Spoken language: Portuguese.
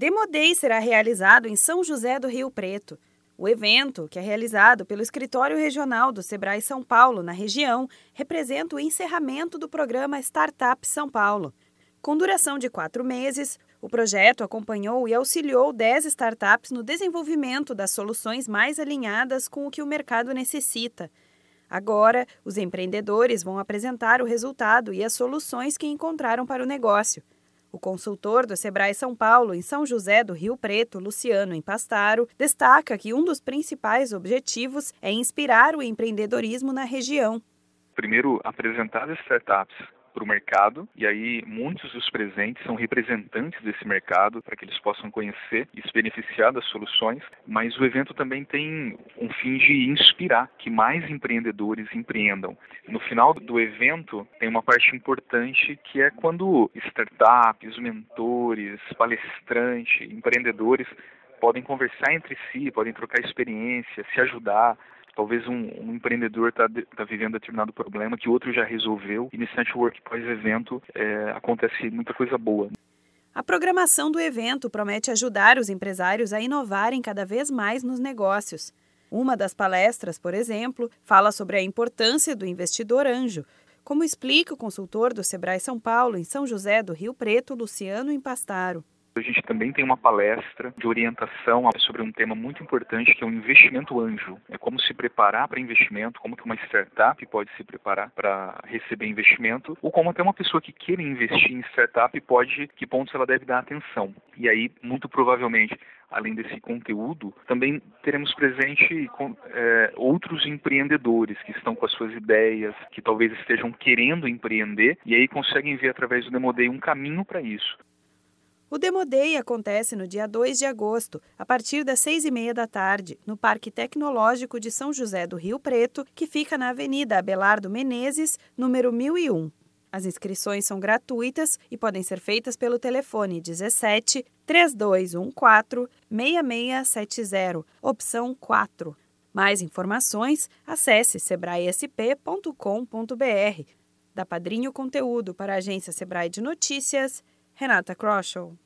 Demodei será realizado em São José do Rio Preto. O evento, que é realizado pelo Escritório Regional do Sebrae São Paulo, na região, representa o encerramento do programa Startup São Paulo. Com duração de quatro meses, o projeto acompanhou e auxiliou 10 startups no desenvolvimento das soluções mais alinhadas com o que o mercado necessita. Agora, os empreendedores vão apresentar o resultado e as soluções que encontraram para o negócio. Consultor do Sebrae São Paulo, em São José do Rio Preto, Luciano Empastaro, destaca que um dos principais objetivos é inspirar o empreendedorismo na região. Primeiro, apresentar as startups para o mercado e aí muitos dos presentes são representantes desse mercado para que eles possam conhecer e se beneficiar das soluções, mas o evento também tem um fim de inspirar que mais empreendedores empreendam. No final do evento tem uma parte importante que é quando startups, mentores, palestrantes, empreendedores podem conversar entre si, podem trocar experiência, se ajudar, Talvez um, um empreendedor está tá vivendo determinado problema que outro já resolveu e nesse network pós-evento é, acontece muita coisa boa. A programação do evento promete ajudar os empresários a inovarem cada vez mais nos negócios. Uma das palestras, por exemplo, fala sobre a importância do investidor anjo, como explica o consultor do Sebrae São Paulo em São José do Rio Preto, Luciano Impastaro. A gente também tem uma palestra de orientação sobre um tema muito importante que é o investimento anjo. É como se preparar para investimento, como que uma startup pode se preparar para receber investimento, ou como até uma pessoa que queira investir em startup pode, que pontos ela deve dar atenção. E aí, muito provavelmente, além desse conteúdo, também teremos presente é, outros empreendedores que estão com as suas ideias, que talvez estejam querendo empreender e aí conseguem ver através do Demodei um caminho para isso. O Demodei acontece no dia 2 de agosto, a partir das 6 e meia da tarde, no Parque Tecnológico de São José do Rio Preto, que fica na Avenida Abelardo Menezes, número 1001. As inscrições são gratuitas e podem ser feitas pelo telefone 17 3214 6670, opção 4. Mais informações, acesse sebraesp.com.br. Da Padrinho Conteúdo para a agência Sebrae de Notícias, Renata Kroschel.